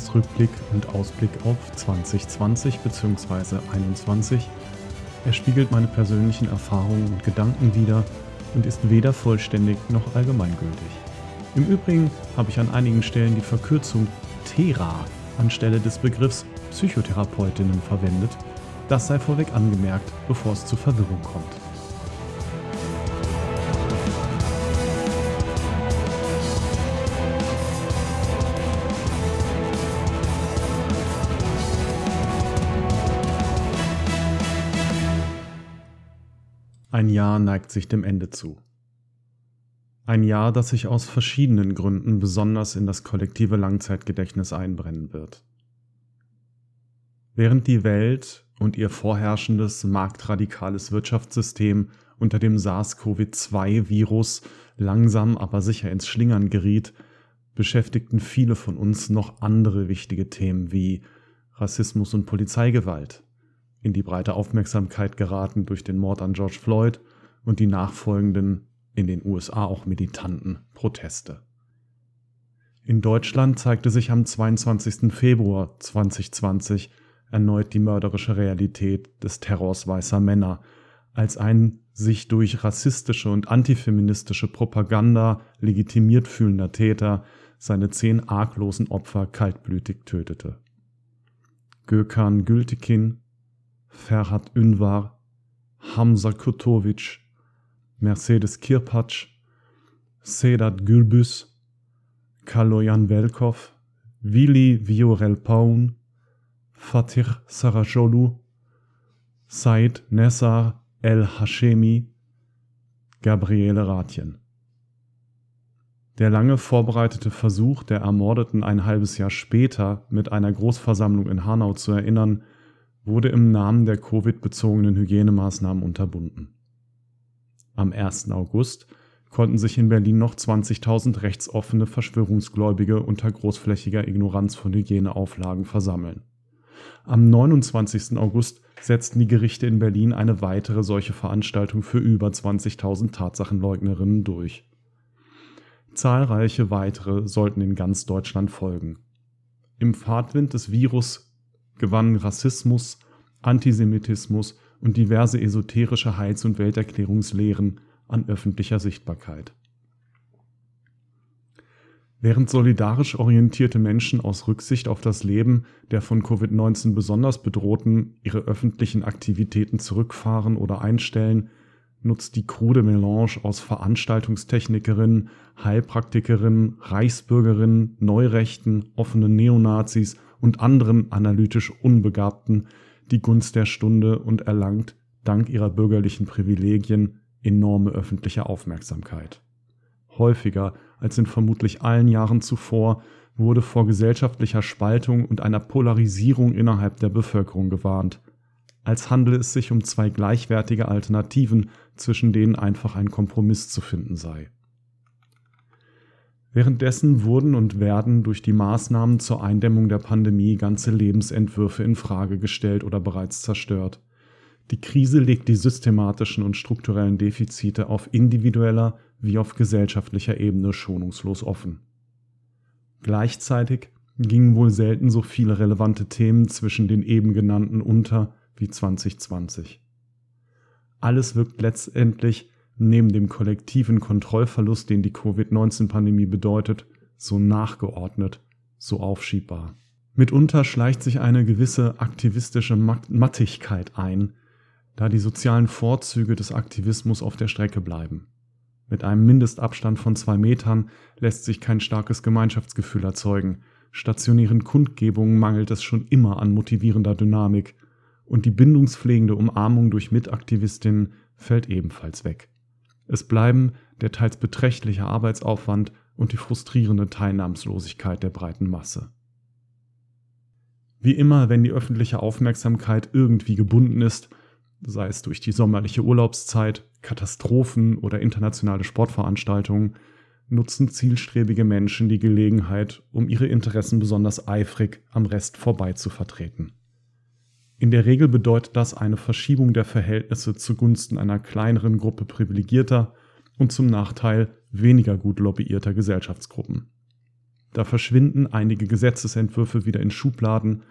Jahresrückblick und Ausblick auf 2020 bzw. 2021. Er spiegelt meine persönlichen Erfahrungen und Gedanken wider und ist weder vollständig noch allgemeingültig. Im Übrigen habe ich an einigen Stellen die Verkürzung TERA anstelle des Begriffs Psychotherapeutinnen verwendet. Das sei vorweg angemerkt, bevor es zu Verwirrung kommt. Ein Jahr neigt sich dem Ende zu. Ein Jahr, das sich aus verschiedenen Gründen besonders in das kollektive Langzeitgedächtnis einbrennen wird. Während die Welt und ihr vorherrschendes marktradikales Wirtschaftssystem unter dem SARS-CoV-2-Virus langsam aber sicher ins Schlingern geriet, beschäftigten viele von uns noch andere wichtige Themen wie Rassismus und Polizeigewalt, in die breite Aufmerksamkeit geraten durch den Mord an George Floyd und die nachfolgenden, in den USA auch militanten Proteste. In Deutschland zeigte sich am 22. Februar 2020 erneut die mörderische Realität des Terrors weißer Männer, als ein sich durch rassistische und antifeministische Propaganda legitimiert fühlender Täter seine zehn arglosen Opfer kaltblütig tötete. Gökhan Gültekin, Ferhat Ünvar, Hamza Kurtovic, Mercedes Kirpatsch, Sedat Gülbüs, Kaloyan Velkov, Willi Viorel Paun, Fatih Sarajolu, Said Nessar El Hashemi, Gabriele Ratjen. Der lange vorbereitete Versuch der Ermordeten ein halbes Jahr später mit einer Großversammlung in Hanau zu erinnern, wurde im Namen der Covid-bezogenen Hygienemaßnahmen unterbunden. Am 1. August konnten sich in Berlin noch 20.000 rechtsoffene Verschwörungsgläubige unter großflächiger Ignoranz von Hygieneauflagen versammeln. Am 29. August setzten die Gerichte in Berlin eine weitere solche Veranstaltung für über 20.000 Tatsachenleugnerinnen durch. Zahlreiche weitere sollten in ganz Deutschland folgen. Im Fahrtwind des Virus gewannen Rassismus, Antisemitismus und diverse esoterische Heils- und Welterklärungslehren an öffentlicher Sichtbarkeit. Während solidarisch orientierte Menschen aus Rücksicht auf das Leben der von Covid-19 besonders Bedrohten ihre öffentlichen Aktivitäten zurückfahren oder einstellen, nutzt die krude Melange aus Veranstaltungstechnikerinnen, Heilpraktikerinnen, Reichsbürgerinnen, Neurechten, offenen Neonazis und anderen analytisch Unbegabten die Gunst der Stunde und erlangt, dank ihrer bürgerlichen Privilegien, enorme öffentliche Aufmerksamkeit. Häufiger als in vermutlich allen Jahren zuvor wurde vor gesellschaftlicher Spaltung und einer Polarisierung innerhalb der Bevölkerung gewarnt, als handele es sich um zwei gleichwertige Alternativen, zwischen denen einfach ein Kompromiss zu finden sei. Währenddessen wurden und werden durch die Maßnahmen zur Eindämmung der Pandemie ganze Lebensentwürfe in Frage gestellt oder bereits zerstört. Die Krise legt die systematischen und strukturellen Defizite auf individueller wie auf gesellschaftlicher Ebene schonungslos offen. Gleichzeitig gingen wohl selten so viele relevante Themen zwischen den eben genannten unter wie 2020. Alles wirkt letztendlich neben dem kollektiven Kontrollverlust, den die Covid-19-Pandemie bedeutet, so nachgeordnet, so aufschiebbar. Mitunter schleicht sich eine gewisse aktivistische Mattigkeit ein, da die sozialen Vorzüge des Aktivismus auf der Strecke bleiben. Mit einem Mindestabstand von zwei Metern lässt sich kein starkes Gemeinschaftsgefühl erzeugen. Stationären Kundgebungen mangelt es schon immer an motivierender Dynamik und die bindungspflegende Umarmung durch Mitaktivistinnen fällt ebenfalls weg. Es bleiben der teils beträchtliche Arbeitsaufwand und die frustrierende Teilnahmslosigkeit der breiten Masse. Wie immer, wenn die öffentliche Aufmerksamkeit irgendwie gebunden ist, sei es durch die sommerliche Urlaubszeit, Katastrophen oder internationale Sportveranstaltungen, nutzen zielstrebige Menschen die Gelegenheit, um ihre Interessen besonders eifrig am Rest vorbei zu vertreten. In der Regel bedeutet das eine Verschiebung der Verhältnisse zugunsten einer kleineren Gruppe privilegierter und zum Nachteil weniger gut lobbyierter Gesellschaftsgruppen. Da verschwinden einige Gesetzesentwürfe wieder in Schubladen,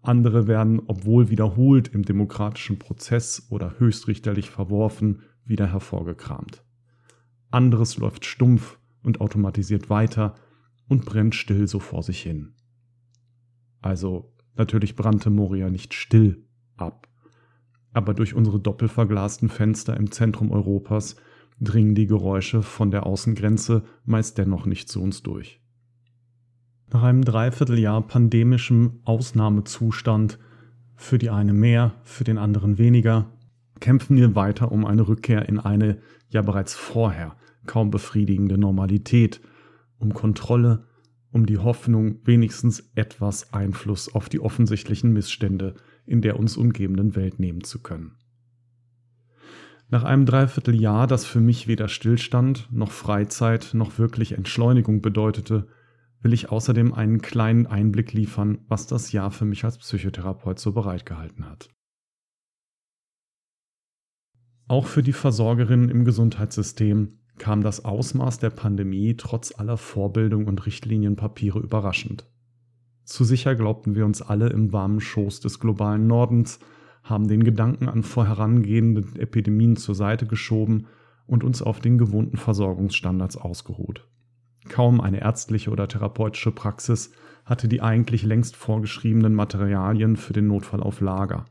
andere werden, obwohl wiederholt im demokratischen Prozess oder höchstrichterlich verworfen, wieder hervorgekramt. Anderes läuft stumpf und automatisiert weiter und brennt still so vor sich hin. Also natürlich brannte Moria nicht still ab, aber durch unsere doppelverglasten Fenster im Zentrum Europas dringen die Geräusche von der Außengrenze meist dennoch nicht zu uns durch. Nach einem Dreivierteljahr pandemischem Ausnahmezustand, für die eine mehr, für den anderen weniger, kämpfen wir weiter um eine Rückkehr in eine ja bereits vorher kaum befriedigende Normalität, um Kontrolle, um die Hoffnung, wenigstens etwas Einfluss auf die offensichtlichen Missstände in der uns umgebenden Welt nehmen zu können. Nach einem Dreivierteljahr, das für mich weder Stillstand noch Freizeit noch wirklich Entschleunigung bedeutete, will ich außerdem einen kleinen Einblick liefern, was das Jahr für mich als Psychotherapeut so bereitgehalten hat. Auch für die Versorgerinnen im Gesundheitssystem kam das Ausmaß der Pandemie trotz aller Vorbildung und Richtlinienpapiere überraschend. Zu sicher glaubten wir uns alle im warmen Schoß des globalen Nordens, haben den Gedanken an vorherangehende Epidemien zur Seite geschoben und uns auf den gewohnten Versorgungsstandards ausgeruht. Kaum eine ärztliche oder therapeutische Praxis hatte die eigentlich längst vorgeschriebenen Materialien für den Notfall auf Lager.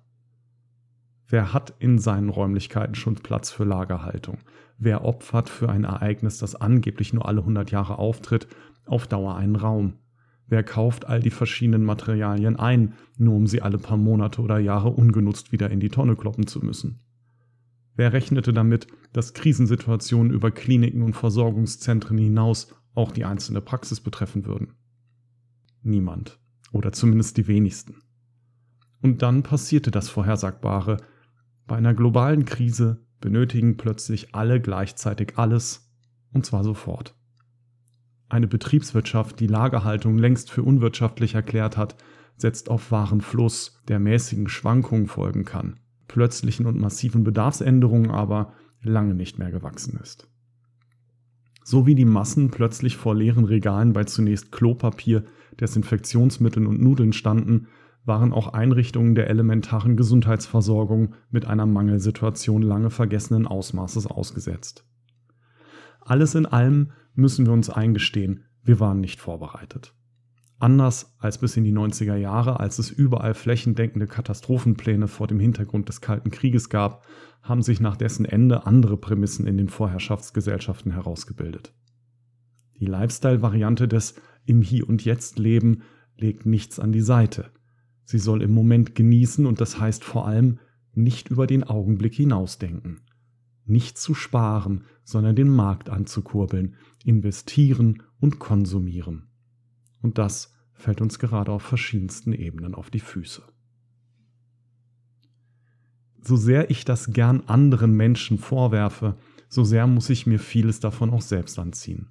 Wer hat in seinen Räumlichkeiten schon Platz für Lagerhaltung? Wer opfert für ein Ereignis, das angeblich nur alle 100 Jahre auftritt, auf Dauer einen Raum? Wer kauft all die verschiedenen Materialien ein, nur um sie alle paar Monate oder Jahre ungenutzt wieder in die Tonne kloppen zu müssen? Wer rechnete damit, dass Krisensituationen über Kliniken und Versorgungszentren hinaus auch die einzelne Praxis betreffen würden? Niemand. Oder zumindest die wenigsten. Und dann passierte das Vorhersagbare. Bei einer globalen Krise benötigen plötzlich alle gleichzeitig alles, und zwar sofort. Eine Betriebswirtschaft, die Lagerhaltung längst für unwirtschaftlich erklärt hat, setzt auf wahren Fluss, der mäßigen Schwankungen folgen kann, plötzlichen und massiven Bedarfsänderungen aber lange nicht mehr gewachsen ist. So wie die Massen plötzlich vor leeren Regalen bei zunächst Klopapier, Desinfektionsmitteln und Nudeln standen, waren auch Einrichtungen der elementaren Gesundheitsversorgung mit einer Mangelsituation lange vergessenen Ausmaßes ausgesetzt. Alles in allem müssen wir uns eingestehen, wir waren nicht vorbereitet. Anders als bis in die 90er Jahre, als es überall flächendeckende Katastrophenpläne vor dem Hintergrund des Kalten Krieges gab, haben sich nach dessen Ende andere Prämissen in den Vorherrschaftsgesellschaften herausgebildet. Die Lifestyle-Variante des im Hier und Jetzt Leben legt nichts an die Seite. Sie soll im Moment genießen und das heißt vor allem nicht über den Augenblick hinausdenken. Nicht zu sparen, sondern den Markt anzukurbeln, investieren und konsumieren. Und das fällt uns gerade auf verschiedensten Ebenen auf die Füße. So sehr ich das gern anderen Menschen vorwerfe, so sehr muss ich mir vieles davon auch selbst anziehen.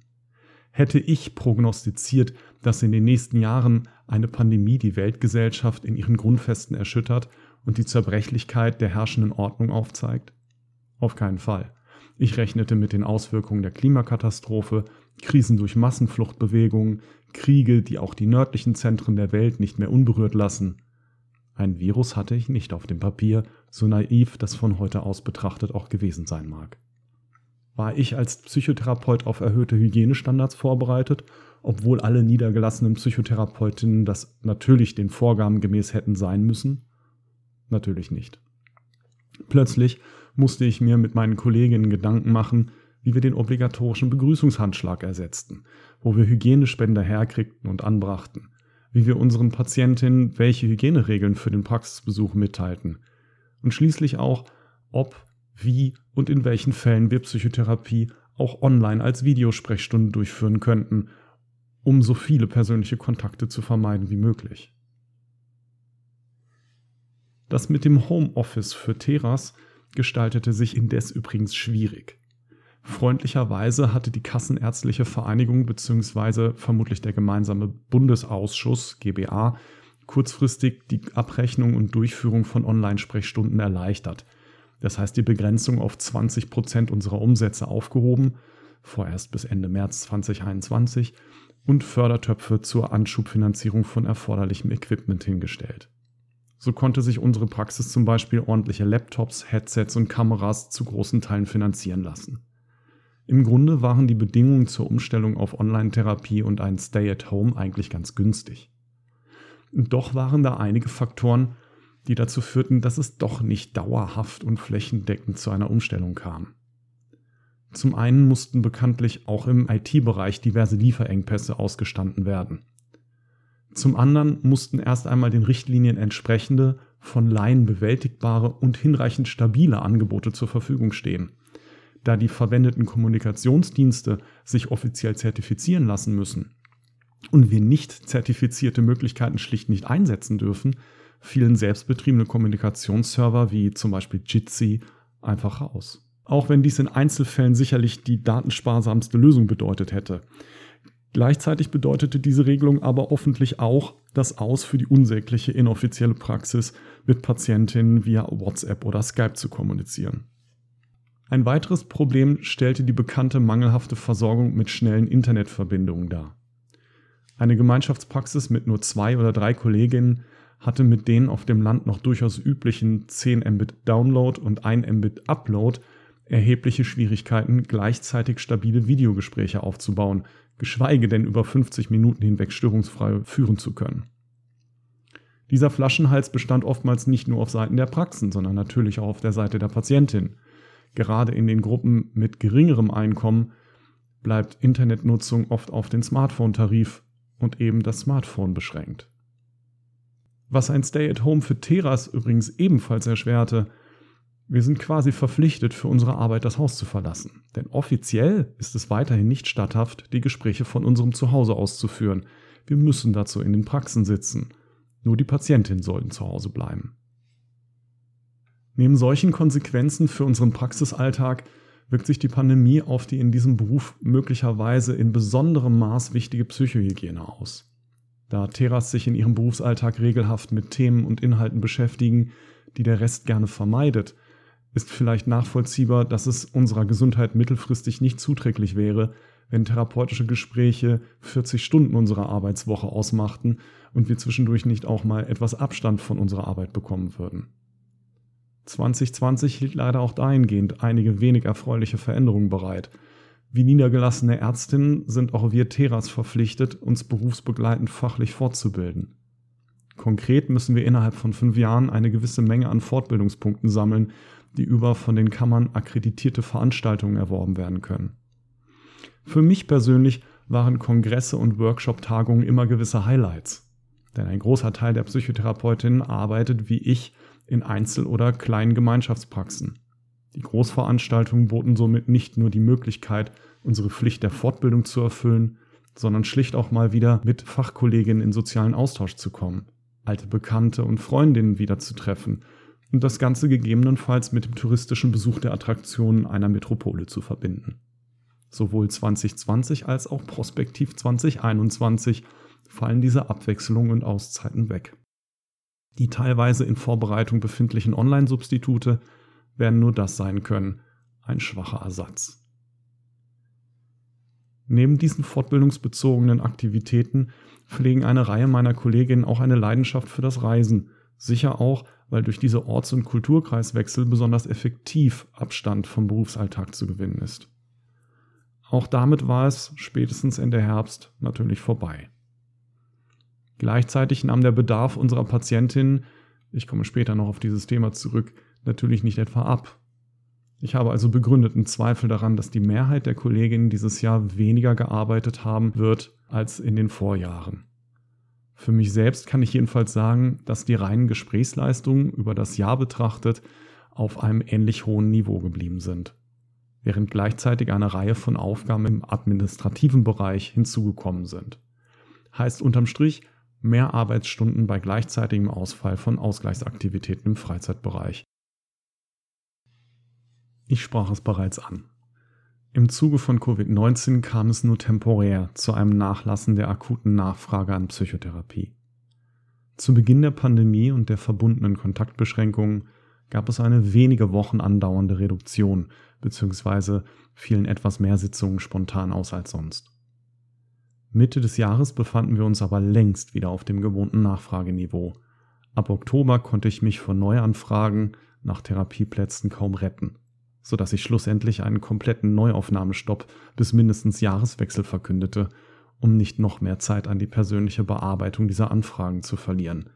Hätte ich prognostiziert, dass in den nächsten Jahren eine Pandemie die Weltgesellschaft in ihren Grundfesten erschüttert und die Zerbrechlichkeit der herrschenden Ordnung aufzeigt? Auf keinen Fall. Ich rechnete mit den Auswirkungen der Klimakatastrophe, Krisen durch Massenfluchtbewegungen, Kriege, die auch die nördlichen Zentren der Welt nicht mehr unberührt lassen. Ein Virus hatte ich nicht auf dem Papier, so naiv das von heute aus betrachtet auch gewesen sein mag. War ich als Psychotherapeut auf erhöhte Hygienestandards vorbereitet obwohl alle niedergelassenen Psychotherapeutinnen das natürlich den Vorgaben gemäß hätten sein müssen? Natürlich nicht. Plötzlich musste ich mir mit meinen Kolleginnen Gedanken machen, wie wir den obligatorischen Begrüßungshandschlag ersetzten, wo wir Hygienespender herkriegten und anbrachten, wie wir unseren Patientinnen welche Hygieneregeln für den Praxisbesuch mitteilten und schließlich auch, ob, wie und in welchen Fällen wir Psychotherapie auch online als Videosprechstunde durchführen könnten um so viele persönliche Kontakte zu vermeiden wie möglich. Das mit dem Homeoffice für Teras gestaltete sich indes übrigens schwierig. Freundlicherweise hatte die Kassenärztliche Vereinigung bzw. vermutlich der gemeinsame Bundesausschuss GBA kurzfristig die Abrechnung und Durchführung von Online-Sprechstunden erleichtert. Das heißt, die Begrenzung auf 20 Prozent unserer Umsätze aufgehoben, vorerst bis Ende März 2021, und Fördertöpfe zur Anschubfinanzierung von erforderlichem Equipment hingestellt. So konnte sich unsere Praxis zum Beispiel ordentliche Laptops, Headsets und Kameras zu großen Teilen finanzieren lassen. Im Grunde waren die Bedingungen zur Umstellung auf Online-Therapie und ein Stay-at-Home eigentlich ganz günstig. Und doch waren da einige Faktoren, die dazu führten, dass es doch nicht dauerhaft und flächendeckend zu einer Umstellung kam. Zum einen mussten bekanntlich auch im IT-Bereich diverse Lieferengpässe ausgestanden werden. Zum anderen mussten erst einmal den Richtlinien entsprechende, von Laien bewältigbare und hinreichend stabile Angebote zur Verfügung stehen. Da die verwendeten Kommunikationsdienste sich offiziell zertifizieren lassen müssen und wir nicht zertifizierte Möglichkeiten schlicht nicht einsetzen dürfen, fielen selbstbetriebene Kommunikationsserver wie zum Beispiel Jitsi einfach raus. Auch wenn dies in Einzelfällen sicherlich die datensparsamste Lösung bedeutet hätte. Gleichzeitig bedeutete diese Regelung aber hoffentlich auch das Aus für die unsägliche inoffizielle Praxis, mit Patientinnen via WhatsApp oder Skype zu kommunizieren. Ein weiteres Problem stellte die bekannte mangelhafte Versorgung mit schnellen Internetverbindungen dar. Eine Gemeinschaftspraxis mit nur zwei oder drei Kolleginnen hatte mit den auf dem Land noch durchaus üblichen 10 Mbit Download und 1 Mbit Upload erhebliche Schwierigkeiten, gleichzeitig stabile Videogespräche aufzubauen, geschweige denn über 50 Minuten hinweg störungsfrei führen zu können. Dieser Flaschenhals bestand oftmals nicht nur auf Seiten der Praxen, sondern natürlich auch auf der Seite der Patientin. Gerade in den Gruppen mit geringerem Einkommen bleibt Internetnutzung oft auf den Smartphone-Tarif und eben das Smartphone beschränkt. Was ein Stay-at-Home für Teras übrigens ebenfalls erschwerte, wir sind quasi verpflichtet, für unsere Arbeit das Haus zu verlassen. Denn offiziell ist es weiterhin nicht statthaft, die Gespräche von unserem Zuhause auszuführen. Wir müssen dazu in den Praxen sitzen. Nur die Patientin sollten zu Hause bleiben. Neben solchen Konsequenzen für unseren Praxisalltag wirkt sich die Pandemie auf die in diesem Beruf möglicherweise in besonderem Maß wichtige Psychohygiene aus. Da Teras sich in ihrem Berufsalltag regelhaft mit Themen und Inhalten beschäftigen, die der Rest gerne vermeidet, ist vielleicht nachvollziehbar, dass es unserer Gesundheit mittelfristig nicht zuträglich wäre, wenn therapeutische Gespräche 40 Stunden unserer Arbeitswoche ausmachten und wir zwischendurch nicht auch mal etwas Abstand von unserer Arbeit bekommen würden. 2020 hielt leider auch dahingehend einige wenig erfreuliche Veränderungen bereit. Wie niedergelassene Ärztinnen sind auch wir Teras verpflichtet, uns berufsbegleitend fachlich fortzubilden. Konkret müssen wir innerhalb von fünf Jahren eine gewisse Menge an Fortbildungspunkten sammeln, die über von den Kammern akkreditierte Veranstaltungen erworben werden können. Für mich persönlich waren Kongresse und Workshop-Tagungen immer gewisse Highlights. Denn ein großer Teil der Psychotherapeutinnen arbeitet wie ich in Einzel- oder kleinen Gemeinschaftspraxen. Die Großveranstaltungen boten somit nicht nur die Möglichkeit, unsere Pflicht der Fortbildung zu erfüllen, sondern schlicht auch mal wieder mit Fachkolleginnen in sozialen Austausch zu kommen, alte Bekannte und Freundinnen wieder zu treffen und das Ganze gegebenenfalls mit dem touristischen Besuch der Attraktionen einer Metropole zu verbinden. Sowohl 2020 als auch prospektiv 2021 fallen diese Abwechslungen und Auszeiten weg. Die teilweise in Vorbereitung befindlichen Online-Substitute werden nur das sein können, ein schwacher Ersatz. Neben diesen fortbildungsbezogenen Aktivitäten pflegen eine Reihe meiner Kolleginnen auch eine Leidenschaft für das Reisen, sicher auch, weil durch diese Orts- und Kulturkreiswechsel besonders effektiv Abstand vom Berufsalltag zu gewinnen ist. Auch damit war es spätestens Ende Herbst natürlich vorbei. Gleichzeitig nahm der Bedarf unserer Patientinnen, ich komme später noch auf dieses Thema zurück, natürlich nicht etwa ab. Ich habe also begründeten Zweifel daran, dass die Mehrheit der Kolleginnen dieses Jahr weniger gearbeitet haben wird als in den Vorjahren. Für mich selbst kann ich jedenfalls sagen, dass die reinen Gesprächsleistungen über das Jahr betrachtet auf einem ähnlich hohen Niveau geblieben sind, während gleichzeitig eine Reihe von Aufgaben im administrativen Bereich hinzugekommen sind. Heißt unterm Strich mehr Arbeitsstunden bei gleichzeitigem Ausfall von Ausgleichsaktivitäten im Freizeitbereich. Ich sprach es bereits an. Im Zuge von Covid-19 kam es nur temporär zu einem Nachlassen der akuten Nachfrage an Psychotherapie. Zu Beginn der Pandemie und der verbundenen Kontaktbeschränkungen gab es eine wenige Wochen andauernde Reduktion bzw. fielen etwas mehr Sitzungen spontan aus als sonst. Mitte des Jahres befanden wir uns aber längst wieder auf dem gewohnten Nachfrageniveau. Ab Oktober konnte ich mich von Neuanfragen nach Therapieplätzen kaum retten, sodass ich schlussendlich einen kompletten Neuaufnahmestopp bis mindestens Jahreswechsel verkündete, um nicht noch mehr Zeit an die persönliche Bearbeitung dieser Anfragen zu verlieren.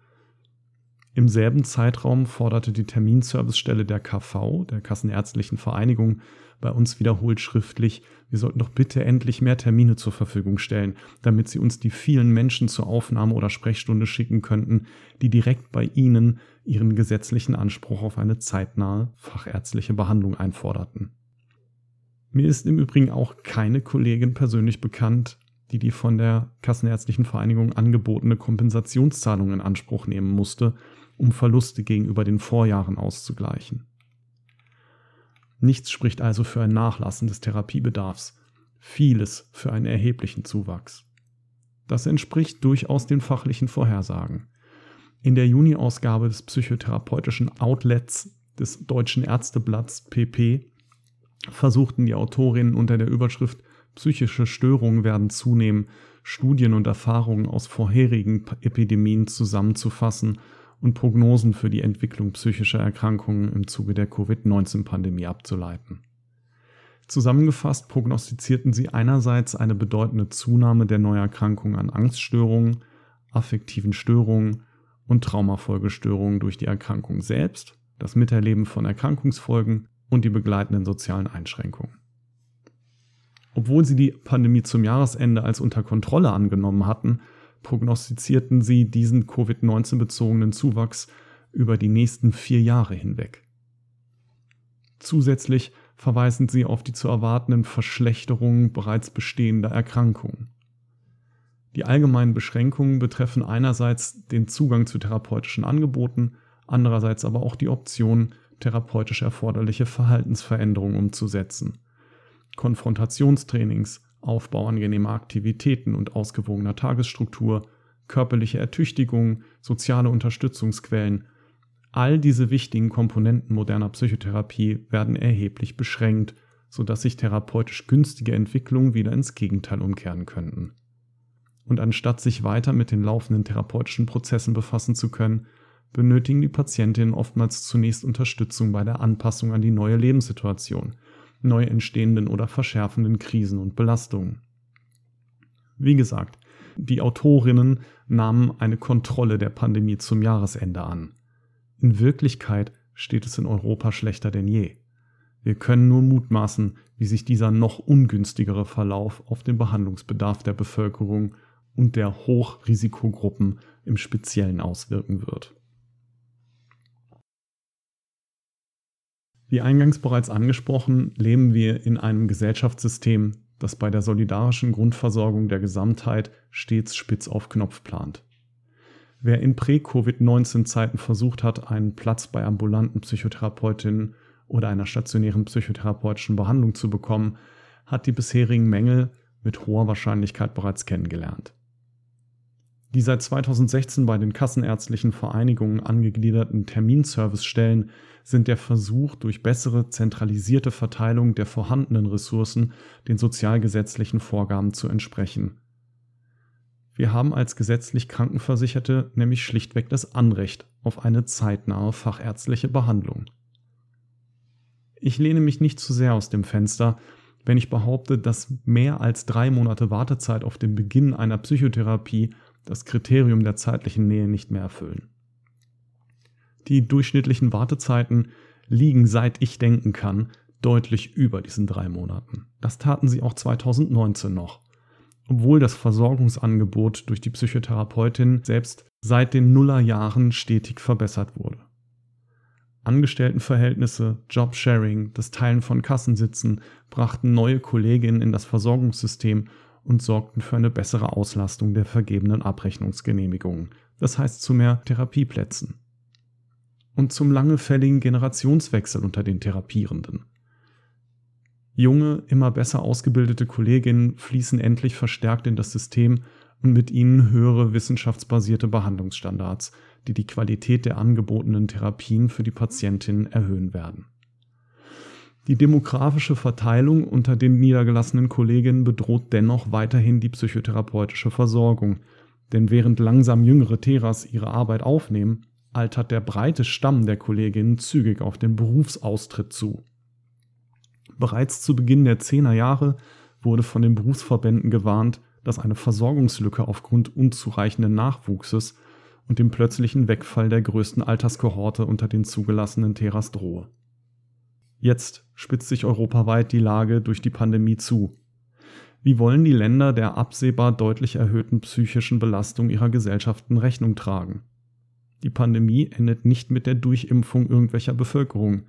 Im selben Zeitraum forderte die Terminservicestelle der KV, der Kassenärztlichen Vereinigung, bei uns wiederholt schriftlich, wir sollten doch bitte endlich mehr Termine zur Verfügung stellen, damit sie uns die vielen Menschen zur Aufnahme oder Sprechstunde schicken könnten, die direkt bei ihnen ihren gesetzlichen Anspruch auf eine zeitnahe fachärztliche Behandlung einforderten. Mir ist im Übrigen auch keine Kollegin persönlich bekannt, die die von der Kassenärztlichen Vereinigung angebotene Kompensationszahlung in Anspruch nehmen musste, um Verluste gegenüber den Vorjahren auszugleichen. Nichts spricht also für ein Nachlassen des Therapiebedarfs, vieles für einen erheblichen Zuwachs. Das entspricht durchaus den fachlichen Vorhersagen. In der Juni-Ausgabe des psychotherapeutischen Outlets des Deutschen Ärzteblatts PP versuchten die Autorinnen unter der Überschrift Psychische Störungen werden zunehmen, Studien und Erfahrungen aus vorherigen Epidemien zusammenzufassen und Prognosen für die Entwicklung psychischer Erkrankungen im Zuge der Covid-19-Pandemie abzuleiten. Zusammengefasst prognostizierten sie einerseits eine bedeutende Zunahme der Neuerkrankungen an Angststörungen, affektiven Störungen und Traumafolgestörungen durch die Erkrankung selbst, das Miterleben von Erkrankungsfolgen und die begleitenden sozialen Einschränkungen. Obwohl sie die Pandemie zum Jahresende als unter Kontrolle angenommen hatten, prognostizierten sie diesen Covid-19 bezogenen Zuwachs über die nächsten vier Jahre hinweg. Zusätzlich verweisen sie auf die zu erwartenden Verschlechterungen bereits bestehender Erkrankungen. Die allgemeinen Beschränkungen betreffen einerseits den Zugang zu therapeutischen Angeboten, andererseits aber auch die Option, therapeutisch erforderliche Verhaltensveränderungen umzusetzen. Konfrontationstrainings, Aufbau angenehmer Aktivitäten und ausgewogener Tagesstruktur, körperliche Ertüchtigung, soziale Unterstützungsquellen, all diese wichtigen Komponenten moderner Psychotherapie werden erheblich beschränkt, sodass sich therapeutisch günstige Entwicklungen wieder ins Gegenteil umkehren könnten. Und anstatt sich weiter mit den laufenden therapeutischen Prozessen befassen zu können, benötigen die Patientinnen oftmals zunächst Unterstützung bei der Anpassung an die neue Lebenssituation – neu entstehenden oder verschärfenden Krisen und Belastungen. Wie gesagt, die Autorinnen nahmen eine Kontrolle der Pandemie zum Jahresende an. In Wirklichkeit steht es in Europa schlechter denn je. Wir können nur mutmaßen, wie sich dieser noch ungünstigere Verlauf auf den Behandlungsbedarf der Bevölkerung und der Hochrisikogruppen im Speziellen auswirken wird. Wie eingangs bereits angesprochen, leben wir in einem Gesellschaftssystem, das bei der solidarischen Grundversorgung der Gesamtheit stets spitz auf Knopf plant. Wer in Prä-Covid-19-Zeiten versucht hat, einen Platz bei ambulanten Psychotherapeutinnen oder einer stationären psychotherapeutischen Behandlung zu bekommen, hat die bisherigen Mängel mit hoher Wahrscheinlichkeit bereits kennengelernt. Die seit 2016 bei den kassenärztlichen Vereinigungen angegliederten Terminservicestellen sind der Versuch, durch bessere zentralisierte Verteilung der vorhandenen Ressourcen den sozialgesetzlichen Vorgaben zu entsprechen. Wir haben als gesetzlich Krankenversicherte nämlich schlichtweg das Anrecht auf eine zeitnahe fachärztliche Behandlung. Ich lehne mich nicht zu sehr aus dem Fenster, wenn ich behaupte, dass mehr als drei Monate Wartezeit auf den Beginn einer Psychotherapie das Kriterium der zeitlichen Nähe nicht mehr erfüllen. Die durchschnittlichen Wartezeiten liegen, seit ich denken kann, deutlich über diesen drei Monaten. Das taten sie auch 2019 noch. Obwohl das Versorgungsangebot durch die Psychotherapeutin selbst seit den Nullerjahren stetig verbessert wurde. Angestelltenverhältnisse, Jobsharing, das Teilen von Kassensitzen brachten neue Kolleginnen in das Versorgungssystem und sorgten für eine bessere Auslastung der vergebenen Abrechnungsgenehmigungen, das heißt zu mehr Therapieplätzen. Und zum langefälligen Generationswechsel unter den Therapierenden. Junge, immer besser ausgebildete Kolleginnen fließen endlich verstärkt in das System und mit ihnen höhere wissenschaftsbasierte Behandlungsstandards, die die Qualität der angebotenen Therapien für die Patientinnen erhöhen werden. Die demografische Verteilung unter den niedergelassenen Kolleginnen bedroht dennoch weiterhin die psychotherapeutische Versorgung. Denn während langsam jüngere Teras ihre Arbeit aufnehmen, altert der breite Stamm der Kolleginnen zügig auf den Berufsaustritt zu. Bereits zu Beginn der Zehnerjahre wurde von den Berufsverbänden gewarnt, dass eine Versorgungslücke aufgrund unzureichenden Nachwuchses und dem plötzlichen Wegfall der größten Alterskohorte unter den zugelassenen Teras drohe. Jetzt spitzt sich europaweit die Lage durch die Pandemie zu. Wie wollen die Länder der absehbar deutlich erhöhten psychischen Belastung ihrer Gesellschaften Rechnung tragen? Die Pandemie endet nicht mit der Durchimpfung irgendwelcher Bevölkerung,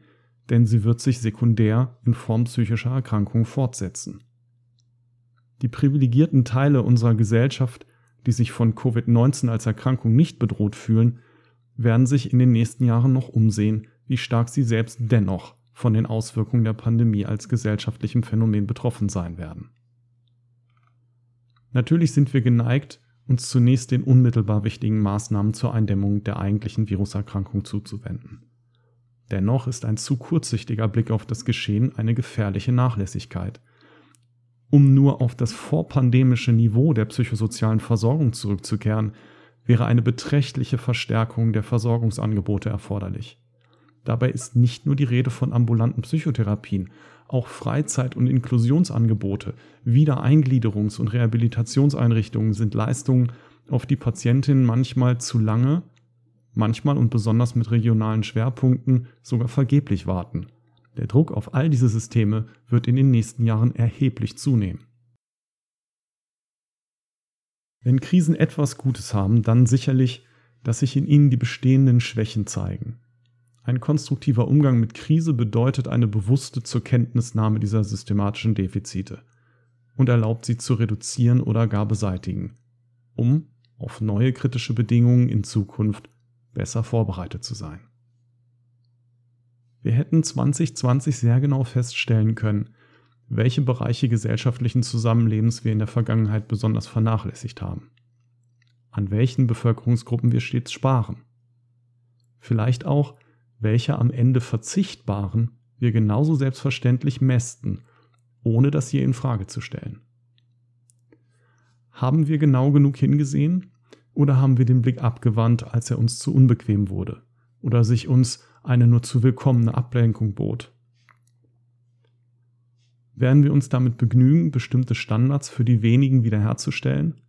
denn sie wird sich sekundär in Form psychischer Erkrankungen fortsetzen. Die privilegierten Teile unserer Gesellschaft, die sich von Covid-19 als Erkrankung nicht bedroht fühlen, werden sich in den nächsten Jahren noch umsehen, wie stark sie selbst dennoch von den Auswirkungen der Pandemie als gesellschaftlichem Phänomen betroffen sein werden. Natürlich sind wir geneigt, uns zunächst den unmittelbar wichtigen Maßnahmen zur Eindämmung der eigentlichen Viruserkrankung zuzuwenden. Dennoch ist ein zu kurzsichtiger Blick auf das Geschehen eine gefährliche Nachlässigkeit. Um nur auf das vorpandemische Niveau der psychosozialen Versorgung zurückzukehren, wäre eine beträchtliche Verstärkung der Versorgungsangebote erforderlich. Dabei ist nicht nur die Rede von ambulanten Psychotherapien, auch Freizeit- und Inklusionsangebote, Wiedereingliederungs- und Rehabilitationseinrichtungen sind Leistungen, auf die Patientinnen manchmal zu lange, manchmal und besonders mit regionalen Schwerpunkten sogar vergeblich warten. Der Druck auf all diese Systeme wird in den nächsten Jahren erheblich zunehmen. Wenn Krisen etwas Gutes haben, dann sicherlich, dass sich in ihnen die bestehenden Schwächen zeigen. Ein konstruktiver Umgang mit Krise bedeutet eine bewusste Zurkenntnisnahme dieser systematischen Defizite und erlaubt sie zu reduzieren oder gar beseitigen, um auf neue kritische Bedingungen in Zukunft besser vorbereitet zu sein. Wir hätten 2020 sehr genau feststellen können, welche Bereiche gesellschaftlichen Zusammenlebens wir in der Vergangenheit besonders vernachlässigt haben, an welchen Bevölkerungsgruppen wir stets sparen, vielleicht auch, welche am Ende verzichtbaren wir genauso selbstverständlich mästen, ohne das je in Frage zu stellen. Haben wir genau genug hingesehen oder haben wir den Blick abgewandt, als er uns zu unbequem wurde oder sich uns eine nur zu willkommene Ablenkung bot? Werden wir uns damit begnügen, bestimmte Standards für die wenigen wiederherzustellen,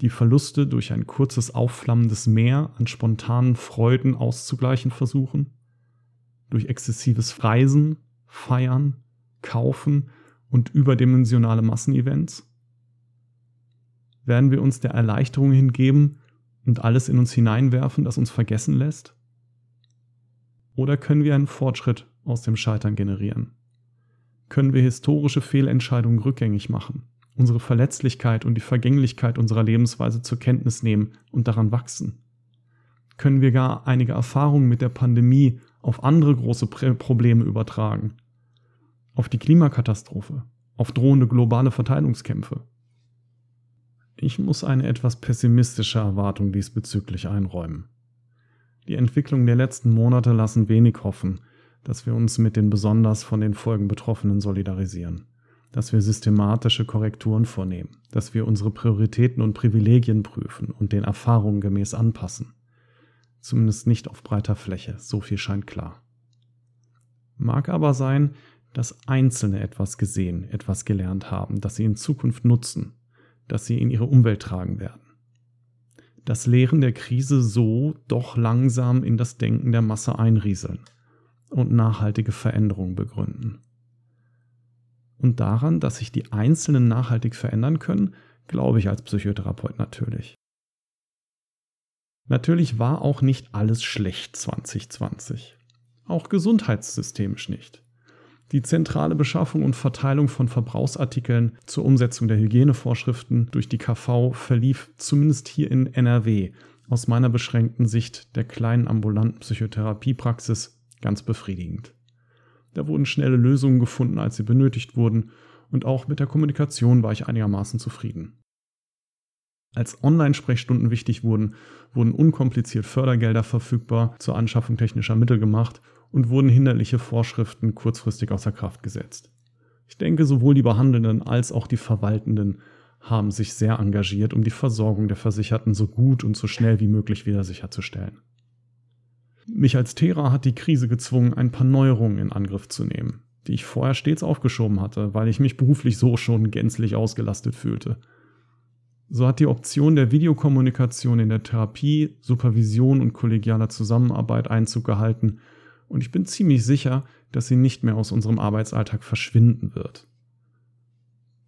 die Verluste durch ein kurzes aufflammendes Meer an spontanen Freuden auszugleichen versuchen? Durch exzessives Reisen, Feiern, Kaufen und überdimensionale Massenevents? Werden wir uns der Erleichterung hingeben und alles in uns hineinwerfen, das uns vergessen lässt? Oder können wir einen Fortschritt aus dem Scheitern generieren? Können wir historische Fehlentscheidungen rückgängig machen, unsere Verletzlichkeit und die Vergänglichkeit unserer Lebensweise zur Kenntnis nehmen und daran wachsen? Können wir gar einige Erfahrungen mit der Pandemie auf andere große Probleme übertragen. Auf die Klimakatastrophe, auf drohende globale Verteilungskämpfe. Ich muss eine etwas pessimistische Erwartung diesbezüglich einräumen. Die Entwicklungen der letzten Monate lassen wenig hoffen, dass wir uns mit den besonders von den Folgen Betroffenen solidarisieren, dass wir systematische Korrekturen vornehmen, dass wir unsere Prioritäten und Privilegien prüfen und den Erfahrungen gemäß anpassen. Zumindest nicht auf breiter Fläche, so viel scheint klar. Mag aber sein, dass Einzelne etwas gesehen, etwas gelernt haben, das sie in Zukunft nutzen, das sie in ihre Umwelt tragen werden. Das Lehren der Krise so doch langsam in das Denken der Masse einrieseln und nachhaltige Veränderungen begründen. Und daran, dass sich die Einzelnen nachhaltig verändern können, glaube ich als Psychotherapeut natürlich. Natürlich war auch nicht alles schlecht 2020. Auch gesundheitssystemisch nicht. Die zentrale Beschaffung und Verteilung von Verbrauchsartikeln zur Umsetzung der Hygienevorschriften durch die KV verlief zumindest hier in NRW aus meiner beschränkten Sicht der kleinen ambulanten Psychotherapiepraxis ganz befriedigend. Da wurden schnelle Lösungen gefunden, als sie benötigt wurden, und auch mit der Kommunikation war ich einigermaßen zufrieden. Als Online-Sprechstunden wichtig wurden, wurden unkompliziert Fördergelder verfügbar zur Anschaffung technischer Mittel gemacht und wurden hinderliche Vorschriften kurzfristig außer Kraft gesetzt. Ich denke, sowohl die Behandelnden als auch die Verwaltenden haben sich sehr engagiert, um die Versorgung der Versicherten so gut und so schnell wie möglich wieder sicherzustellen. Mich als Thera hat die Krise gezwungen, ein paar Neuerungen in Angriff zu nehmen, die ich vorher stets aufgeschoben hatte, weil ich mich beruflich so schon gänzlich ausgelastet fühlte. So hat die Option der Videokommunikation in der Therapie, Supervision und kollegialer Zusammenarbeit Einzug gehalten und ich bin ziemlich sicher, dass sie nicht mehr aus unserem Arbeitsalltag verschwinden wird.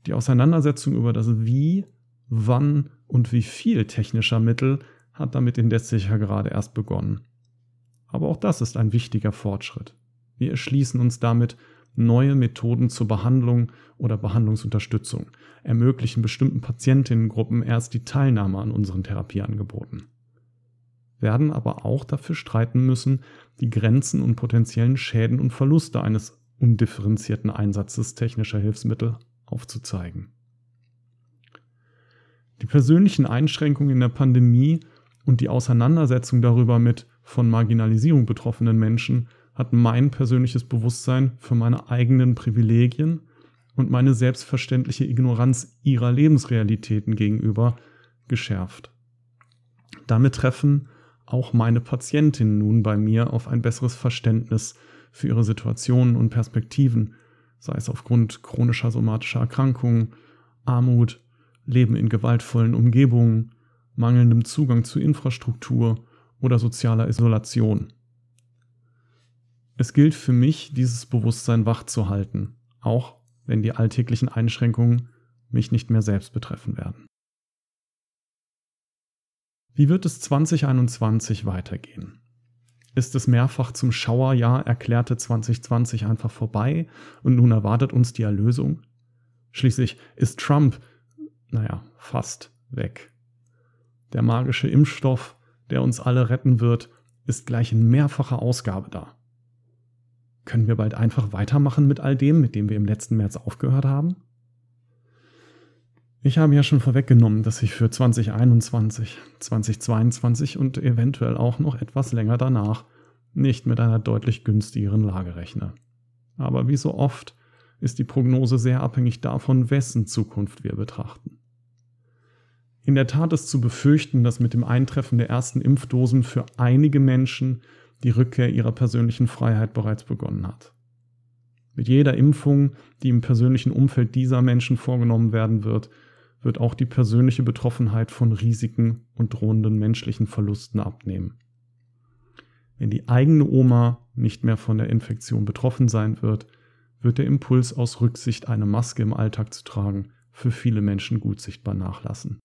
Die Auseinandersetzung über das Wie, wann und wie viel technischer Mittel hat damit indes sicher gerade erst begonnen. Aber auch das ist ein wichtiger Fortschritt. Wir erschließen uns damit neue Methoden zur Behandlung oder Behandlungsunterstützung, ermöglichen bestimmten Patientinnengruppen erst die Teilnahme an unseren Therapieangeboten. Werden aber auch dafür streiten müssen, die Grenzen und potenziellen Schäden und Verluste eines undifferenzierten Einsatzes technischer Hilfsmittel aufzuzeigen. Die persönlichen Einschränkungen in der Pandemie und die Auseinandersetzung darüber mit von Marginalisierung betroffenen Menschen hat mein persönliches Bewusstsein für meine eigenen Privilegien und meine selbstverständliche Ignoranz ihrer Lebensrealitäten gegenüber geschärft. Damit treffen auch meine Patientinnen nun bei mir auf ein besseres Verständnis für ihre Situationen und Perspektiven, sei es aufgrund chronischer somatischer Erkrankungen, Armut, Leben in gewaltvollen Umgebungen, mangelndem Zugang zu Infrastruktur oder sozialer Isolation. Es gilt für mich, dieses Bewusstsein wachzuhalten, auch wenn die alltäglichen Einschränkungen mich nicht mehr selbst betreffen werden. Wie wird es 2021 weitergehen? Ist es mehrfach zum Schauerjahr erklärte 2020 einfach vorbei und nun erwartet uns die Erlösung? Schließlich ist Trump, naja, fast weg. Der magische Impfstoff, der uns alle retten wird, ist gleich in mehrfacher Ausgabe da. Können wir bald einfach weitermachen mit all dem, mit dem wir im letzten März aufgehört haben? Ich habe ja schon vorweggenommen, dass ich für 2021, 2022 und eventuell auch noch etwas länger danach nicht mit einer deutlich günstigeren Lage rechne. Aber wie so oft ist die Prognose sehr abhängig davon, wessen Zukunft wir betrachten. In der Tat ist zu befürchten, dass mit dem Eintreffen der ersten Impfdosen für einige Menschen die Rückkehr ihrer persönlichen Freiheit bereits begonnen hat. Mit jeder Impfung, die im persönlichen Umfeld dieser Menschen vorgenommen werden wird, wird auch die persönliche Betroffenheit von Risiken und drohenden menschlichen Verlusten abnehmen. Wenn die eigene Oma nicht mehr von der Infektion betroffen sein wird, wird der Impuls aus Rücksicht, eine Maske im Alltag zu tragen, für viele Menschen gut sichtbar nachlassen.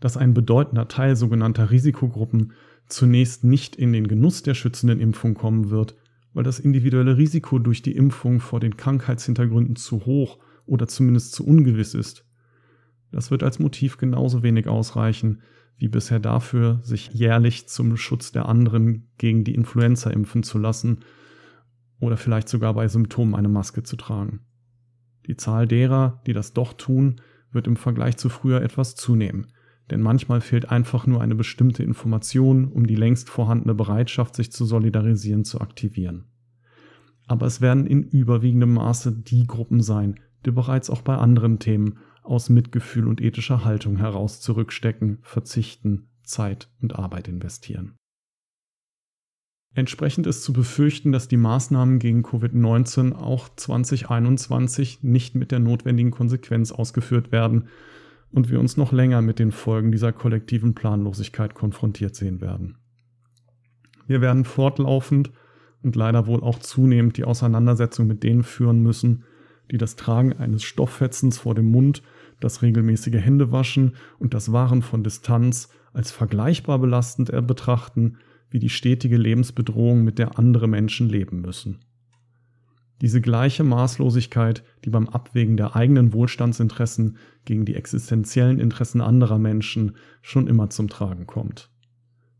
Dass ein bedeutender Teil sogenannter Risikogruppen zunächst nicht in den Genuss der schützenden Impfung kommen wird, weil das individuelle Risiko durch die Impfung vor den Krankheitshintergründen zu hoch oder zumindest zu ungewiss ist, das wird als Motiv genauso wenig ausreichen wie bisher dafür, sich jährlich zum Schutz der anderen gegen die Influenza impfen zu lassen oder vielleicht sogar bei Symptomen eine Maske zu tragen. Die Zahl derer, die das doch tun, wird im Vergleich zu früher etwas zunehmen, denn manchmal fehlt einfach nur eine bestimmte Information, um die längst vorhandene Bereitschaft, sich zu solidarisieren, zu aktivieren. Aber es werden in überwiegendem Maße die Gruppen sein, die bereits auch bei anderen Themen aus Mitgefühl und ethischer Haltung heraus zurückstecken, verzichten, Zeit und Arbeit investieren. Entsprechend ist zu befürchten, dass die Maßnahmen gegen Covid-19 auch 2021 nicht mit der notwendigen Konsequenz ausgeführt werden und wir uns noch länger mit den Folgen dieser kollektiven Planlosigkeit konfrontiert sehen werden. Wir werden fortlaufend und leider wohl auch zunehmend die Auseinandersetzung mit denen führen müssen, die das Tragen eines Stofffetzens vor dem Mund das regelmäßige Händewaschen und das Wahren von Distanz als vergleichbar belastend betrachten wie die stetige Lebensbedrohung, mit der andere Menschen leben müssen. Diese gleiche Maßlosigkeit, die beim Abwägen der eigenen Wohlstandsinteressen gegen die existenziellen Interessen anderer Menschen schon immer zum Tragen kommt.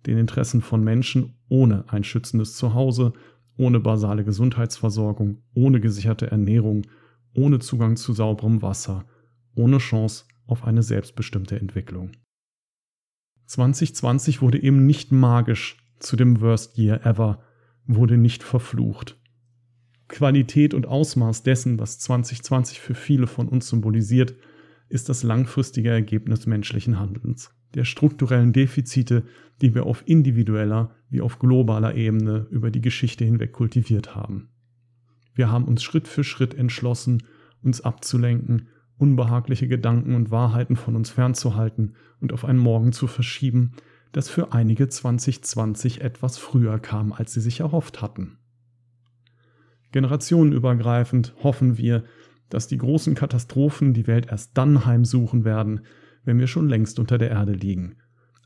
Den Interessen von Menschen ohne ein schützendes Zuhause, ohne basale Gesundheitsversorgung, ohne gesicherte Ernährung, ohne Zugang zu sauberem Wasser, ohne Chance auf eine selbstbestimmte Entwicklung. 2020 wurde eben nicht magisch zu dem Worst Year Ever, wurde nicht verflucht. Qualität und Ausmaß dessen, was 2020 für viele von uns symbolisiert, ist das langfristige Ergebnis menschlichen Handelns, der strukturellen Defizite, die wir auf individueller wie auf globaler Ebene über die Geschichte hinweg kultiviert haben. Wir haben uns Schritt für Schritt entschlossen, uns abzulenken, unbehagliche Gedanken und Wahrheiten von uns fernzuhalten und auf einen Morgen zu verschieben, das für einige 2020 etwas früher kam, als sie sich erhofft hatten. Generationenübergreifend hoffen wir, dass die großen Katastrophen die Welt erst dann heimsuchen werden, wenn wir schon längst unter der Erde liegen.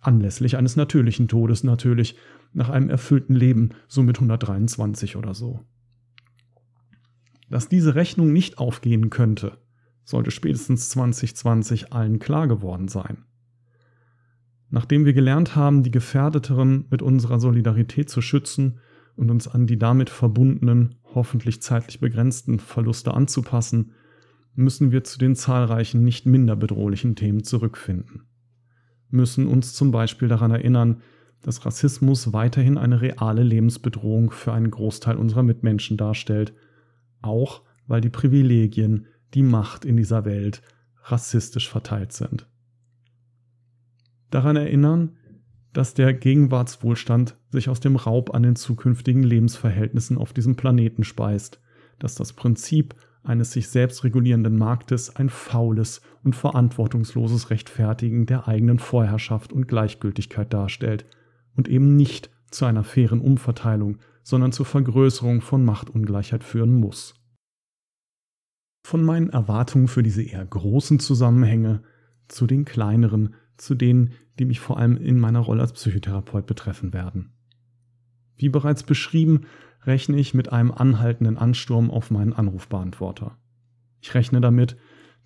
Anlässlich eines natürlichen Todes natürlich, nach einem erfüllten Leben, so mit 123 oder so. Dass diese Rechnung nicht aufgehen könnte, sollte spätestens 2020 allen klar geworden sein. Nachdem wir gelernt haben, die Gefährdeteren mit unserer Solidarität zu schützen und uns an die damit verbundenen, hoffentlich zeitlich begrenzten Verluste anzupassen, müssen wir zu den zahlreichen nicht minder bedrohlichen Themen zurückfinden. Müssen uns zum Beispiel daran erinnern, dass Rassismus weiterhin eine reale Lebensbedrohung für einen Großteil unserer Mitmenschen darstellt, auch weil die Privilegien, die Macht in dieser Welt rassistisch verteilt sind. Daran erinnern, dass der Gegenwartswohlstand sich aus dem Raub an den zukünftigen Lebensverhältnissen auf diesem Planeten speist, dass das Prinzip eines sich selbst regulierenden Marktes ein faules und verantwortungsloses Rechtfertigen der eigenen Vorherrschaft und Gleichgültigkeit darstellt und eben nicht zu einer fairen Umverteilung, sondern zur Vergrößerung von Machtungleichheit führen muss. Von meinen Erwartungen für diese eher großen Zusammenhänge zu den kleineren, zu denen, die mich vor allem in meiner Rolle als Psychotherapeut betreffen werden. Wie bereits beschrieben, rechne ich mit einem anhaltenden Ansturm auf meinen Anrufbeantworter. Ich rechne damit,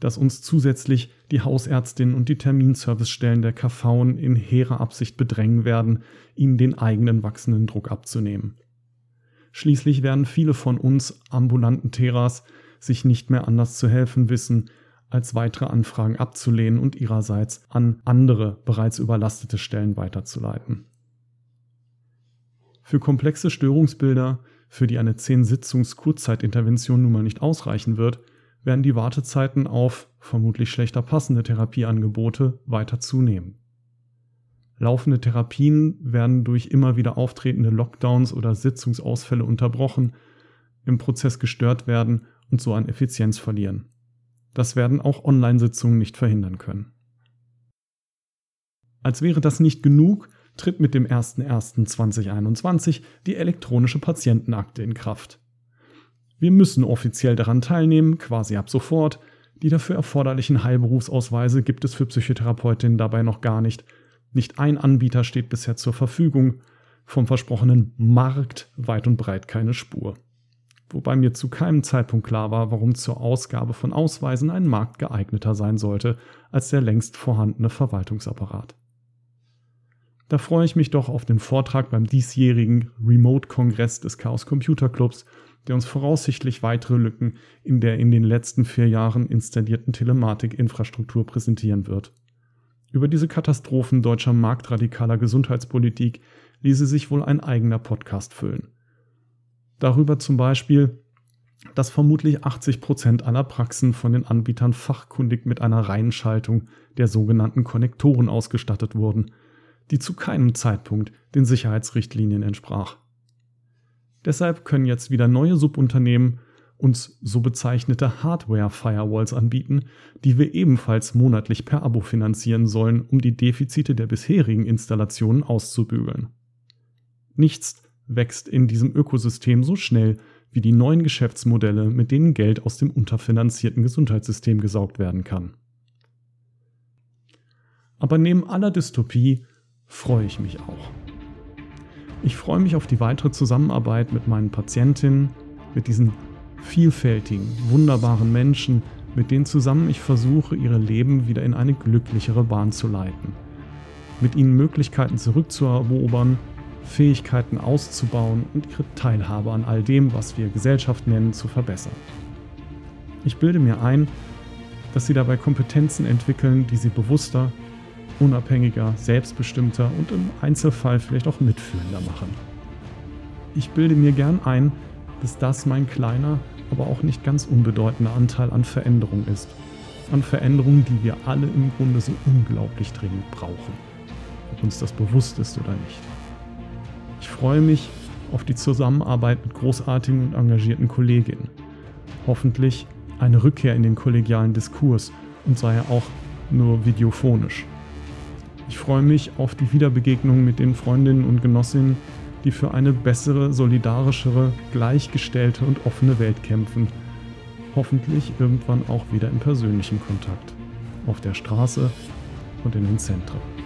dass uns zusätzlich die Hausärztinnen und die Terminservicestellen der KV in hehrer Absicht bedrängen werden, ihnen den eigenen wachsenden Druck abzunehmen. Schließlich werden viele von uns ambulanten Teras sich nicht mehr anders zu helfen wissen, als weitere Anfragen abzulehnen und ihrerseits an andere bereits überlastete Stellen weiterzuleiten. Für komplexe Störungsbilder, für die eine 10-Sitzungs-Kurzzeitintervention nun mal nicht ausreichen wird, werden die Wartezeiten auf vermutlich schlechter passende Therapieangebote weiter zunehmen. Laufende Therapien werden durch immer wieder auftretende Lockdowns oder Sitzungsausfälle unterbrochen, im Prozess gestört werden und so an Effizienz verlieren. Das werden auch Online-Sitzungen nicht verhindern können. Als wäre das nicht genug, tritt mit dem 01.01.2021 die elektronische Patientenakte in Kraft. Wir müssen offiziell daran teilnehmen, quasi ab sofort. Die dafür erforderlichen Heilberufsausweise gibt es für Psychotherapeutinnen dabei noch gar nicht. Nicht ein Anbieter steht bisher zur Verfügung. Vom versprochenen Markt weit und breit keine Spur wobei mir zu keinem Zeitpunkt klar war, warum zur Ausgabe von Ausweisen ein Markt geeigneter sein sollte als der längst vorhandene Verwaltungsapparat. Da freue ich mich doch auf den Vortrag beim diesjährigen Remote-Kongress des Chaos Computer Clubs, der uns voraussichtlich weitere Lücken in der in den letzten vier Jahren installierten Telematik-Infrastruktur präsentieren wird. Über diese Katastrophen deutscher marktradikaler Gesundheitspolitik ließe sich wohl ein eigener Podcast füllen darüber zum Beispiel, dass vermutlich 80 Prozent aller Praxen von den Anbietern fachkundig mit einer Reihenschaltung der sogenannten Konnektoren ausgestattet wurden, die zu keinem Zeitpunkt den Sicherheitsrichtlinien entsprach. Deshalb können jetzt wieder neue Subunternehmen uns so bezeichnete Hardware-Firewalls anbieten, die wir ebenfalls monatlich per Abo finanzieren sollen, um die Defizite der bisherigen Installationen auszubügeln. Nichts wächst in diesem Ökosystem so schnell wie die neuen Geschäftsmodelle, mit denen Geld aus dem unterfinanzierten Gesundheitssystem gesaugt werden kann. Aber neben aller Dystopie freue ich mich auch. Ich freue mich auf die weitere Zusammenarbeit mit meinen Patientinnen, mit diesen vielfältigen, wunderbaren Menschen, mit denen zusammen ich versuche, ihre Leben wieder in eine glücklichere Bahn zu leiten. Mit ihnen Möglichkeiten zurückzuerobern, Fähigkeiten auszubauen und ihre Teilhabe an all dem, was wir Gesellschaft nennen, zu verbessern. Ich bilde mir ein, dass sie dabei Kompetenzen entwickeln, die sie bewusster, unabhängiger, selbstbestimmter und im Einzelfall vielleicht auch mitfühlender machen. ich bilde mir gern ein, dass das mein kleiner, aber auch nicht ganz unbedeutender Anteil an Veränderung ist. An Veränderungen, die wir alle im Grunde so unglaublich dringend brauchen. Ob uns das bewusst ist oder nicht. Ich freue mich auf die Zusammenarbeit mit großartigen und engagierten Kolleginnen. Hoffentlich eine Rückkehr in den kollegialen Diskurs und sei er auch nur videophonisch. Ich freue mich auf die Wiederbegegnung mit den Freundinnen und Genossinnen, die für eine bessere, solidarischere, gleichgestellte und offene Welt kämpfen. Hoffentlich irgendwann auch wieder in persönlichem Kontakt. Auf der Straße und in den Zentren.